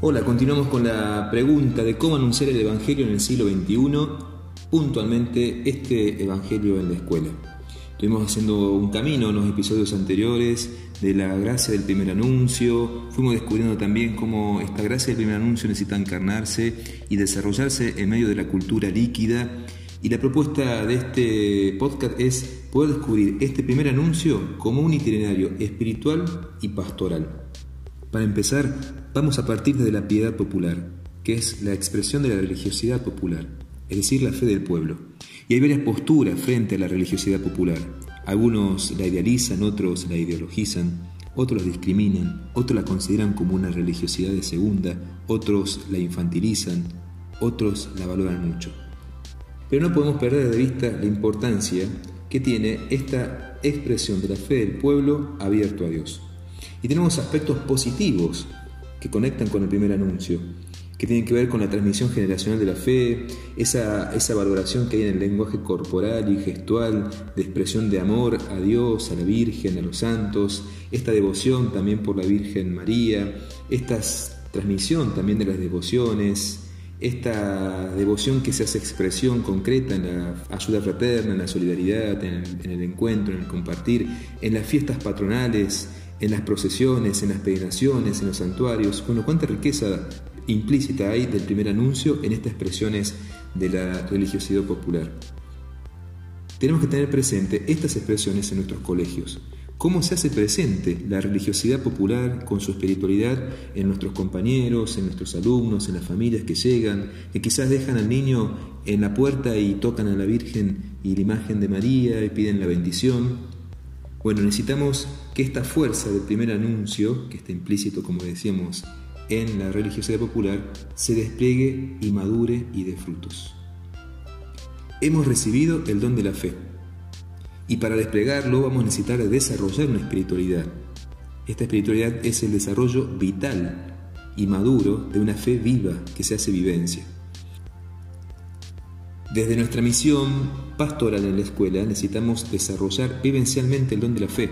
Hola, continuamos con la pregunta de cómo anunciar el Evangelio en el siglo XXI, puntualmente este Evangelio en la escuela. Estuvimos haciendo un camino en los episodios anteriores de la gracia del primer anuncio, fuimos descubriendo también cómo esta gracia del primer anuncio necesita encarnarse y desarrollarse en medio de la cultura líquida. Y la propuesta de este podcast es poder descubrir este primer anuncio como un itinerario espiritual y pastoral. Para empezar, vamos a partir de la piedad popular, que es la expresión de la religiosidad popular, es decir, la fe del pueblo. Y hay varias posturas frente a la religiosidad popular. Algunos la idealizan, otros la ideologizan, otros la discriminan, otros la consideran como una religiosidad de segunda, otros la infantilizan, otros la valoran mucho. Pero no podemos perder de vista la importancia que tiene esta expresión de la fe del pueblo abierto a Dios. Y tenemos aspectos positivos que conectan con el primer anuncio que tienen que ver con la transmisión generacional de la fe, esa, esa valoración que hay en el lenguaje corporal y gestual de expresión de amor a Dios, a la Virgen, a los santos, esta devoción también por la Virgen María, esta transmisión también de las devociones, esta devoción que se hace expresión concreta en la ayuda fraterna, en la solidaridad, en el, en el encuentro, en el compartir, en las fiestas patronales, en las procesiones, en las peregrinaciones, en los santuarios. Bueno, cuánta riqueza implícita hay del primer anuncio en estas expresiones de la religiosidad popular. Tenemos que tener presente estas expresiones en nuestros colegios. ¿Cómo se hace presente la religiosidad popular con su espiritualidad en nuestros compañeros, en nuestros alumnos, en las familias que llegan, que quizás dejan al niño en la puerta y tocan a la Virgen y la imagen de María y piden la bendición? Bueno, necesitamos que esta fuerza del primer anuncio, que está implícito, como decíamos, en la religiosidad popular se despliegue y madure y dé frutos. Hemos recibido el don de la fe y para desplegarlo vamos a necesitar desarrollar una espiritualidad. Esta espiritualidad es el desarrollo vital y maduro de una fe viva que se hace vivencia. Desde nuestra misión pastoral en la escuela necesitamos desarrollar vivencialmente el don de la fe,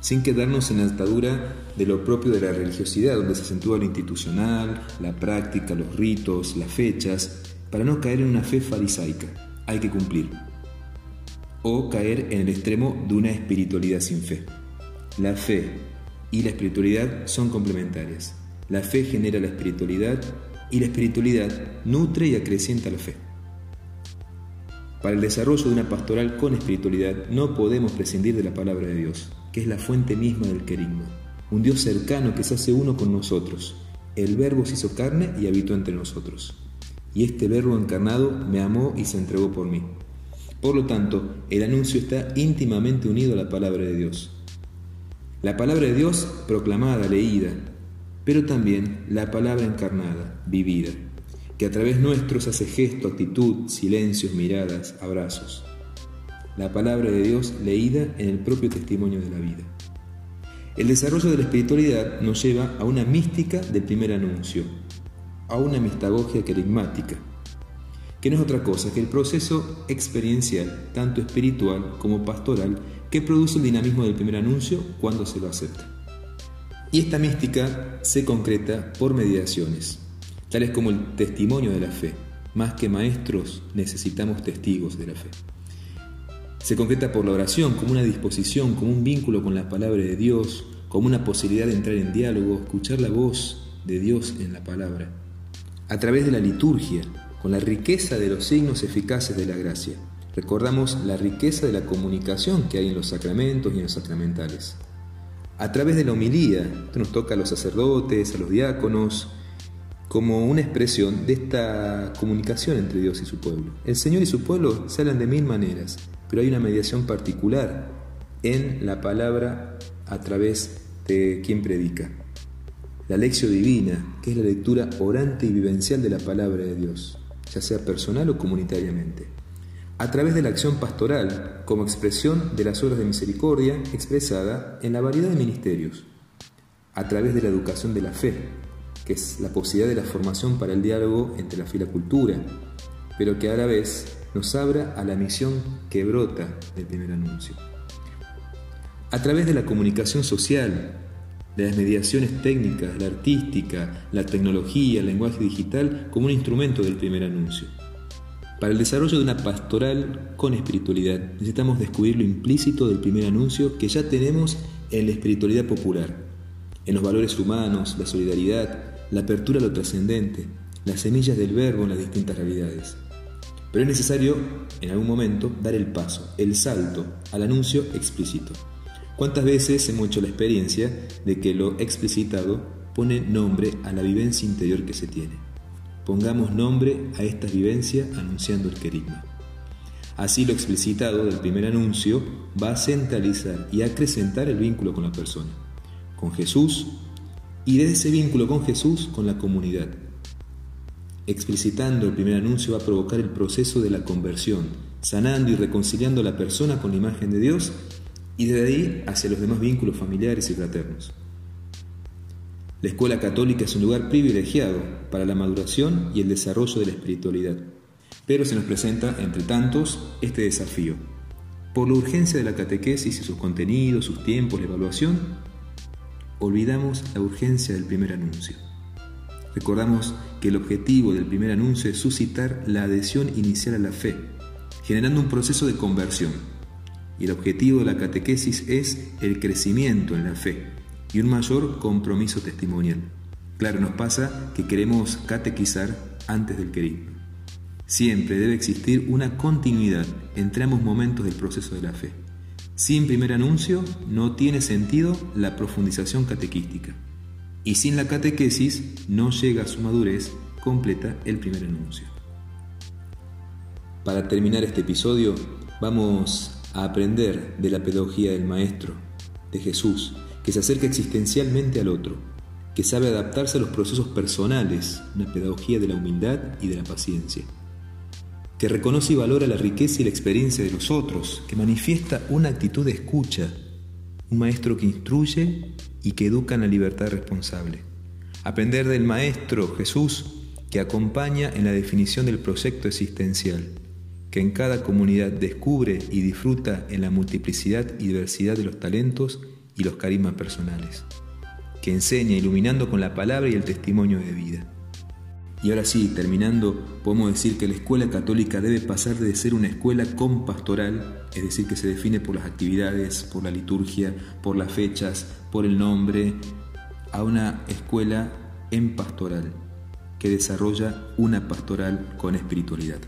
sin quedarnos en la altadura de lo propio de la religiosidad, donde se acentúa lo institucional, la práctica, los ritos, las fechas, para no caer en una fe farisaica. Hay que cumplir. O caer en el extremo de una espiritualidad sin fe. La fe y la espiritualidad son complementarias. La fe genera la espiritualidad y la espiritualidad nutre y acrecienta la fe. Para el desarrollo de una pastoral con espiritualidad no podemos prescindir de la palabra de Dios que es la fuente misma del querigma, un Dios cercano que se hace uno con nosotros. El Verbo se hizo carne y habitó entre nosotros. Y este Verbo encarnado me amó y se entregó por mí. Por lo tanto, el anuncio está íntimamente unido a la palabra de Dios. La palabra de Dios proclamada, leída, pero también la palabra encarnada, vivida, que a través nuestros hace gesto, actitud, silencios, miradas, abrazos la palabra de Dios leída en el propio testimonio de la vida. El desarrollo de la espiritualidad nos lleva a una mística del primer anuncio, a una mistagogia carismática, que no es otra cosa que el proceso experiencial, tanto espiritual como pastoral, que produce el dinamismo del primer anuncio cuando se lo acepta. Y esta mística se concreta por mediaciones, tales como el testimonio de la fe. Más que maestros, necesitamos testigos de la fe. Se concreta por la oración como una disposición, como un vínculo con la palabra de Dios, como una posibilidad de entrar en diálogo, escuchar la voz de Dios en la palabra. A través de la liturgia, con la riqueza de los signos eficaces de la gracia. Recordamos la riqueza de la comunicación que hay en los sacramentos y en los sacramentales. A través de la homilía, esto nos toca a los sacerdotes, a los diáconos, como una expresión de esta comunicación entre Dios y su pueblo. El Señor y su pueblo se hablan de mil maneras, pero hay una mediación particular en la palabra a través de quien predica. La lección divina, que es la lectura orante y vivencial de la palabra de Dios, ya sea personal o comunitariamente. A través de la acción pastoral, como expresión de las obras de misericordia expresada en la variedad de ministerios. A través de la educación de la fe, que es la posibilidad de la formación para el diálogo entre la fe y la cultura, pero que a la vez nos abra a la misión que brota del primer anuncio. A través de la comunicación social, de las mediaciones técnicas, la artística, la tecnología, el lenguaje digital como un instrumento del primer anuncio. Para el desarrollo de una pastoral con espiritualidad necesitamos descubrir lo implícito del primer anuncio que ya tenemos en la espiritualidad popular, en los valores humanos, la solidaridad, la apertura a lo trascendente, las semillas del verbo en las distintas realidades. Pero es necesario, en algún momento, dar el paso, el salto al anuncio explícito. ¿Cuántas veces hemos hecho la experiencia de que lo explicitado pone nombre a la vivencia interior que se tiene? Pongamos nombre a esta vivencia anunciando el querigma. Así lo explicitado del primer anuncio va a centralizar y acrecentar el vínculo con la persona, con Jesús y desde ese vínculo con Jesús con la comunidad. Explicitando el primer anuncio va a provocar el proceso de la conversión, sanando y reconciliando a la persona con la imagen de Dios y desde ahí hacia los demás vínculos familiares y fraternos. La escuela católica es un lugar privilegiado para la maduración y el desarrollo de la espiritualidad, pero se nos presenta, entre tantos, este desafío. Por la urgencia de la catequesis y sus contenidos, sus tiempos, la evaluación, olvidamos la urgencia del primer anuncio. Recordamos que el objetivo del primer anuncio es suscitar la adhesión inicial a la fe, generando un proceso de conversión. Y el objetivo de la catequesis es el crecimiento en la fe y un mayor compromiso testimonial. Claro, nos pasa que queremos catequizar antes del querer. Siempre debe existir una continuidad entre ambos momentos del proceso de la fe. Sin primer anuncio no tiene sentido la profundización catequística. Y sin la catequesis no llega a su madurez completa el primer anuncio. Para terminar este episodio vamos a aprender de la pedagogía del Maestro, de Jesús, que se acerca existencialmente al otro, que sabe adaptarse a los procesos personales, una pedagogía de la humildad y de la paciencia que reconoce y valora la riqueza y la experiencia de los otros, que manifiesta una actitud de escucha, un maestro que instruye y que educa en la libertad responsable. Aprender del maestro Jesús que acompaña en la definición del proyecto existencial, que en cada comunidad descubre y disfruta en la multiplicidad y diversidad de los talentos y los carismas personales, que enseña iluminando con la palabra y el testimonio de vida y ahora sí, terminando, podemos decir que la escuela católica debe pasar de ser una escuela con pastoral, es decir, que se define por las actividades, por la liturgia, por las fechas, por el nombre, a una escuela en pastoral, que desarrolla una pastoral con espiritualidad.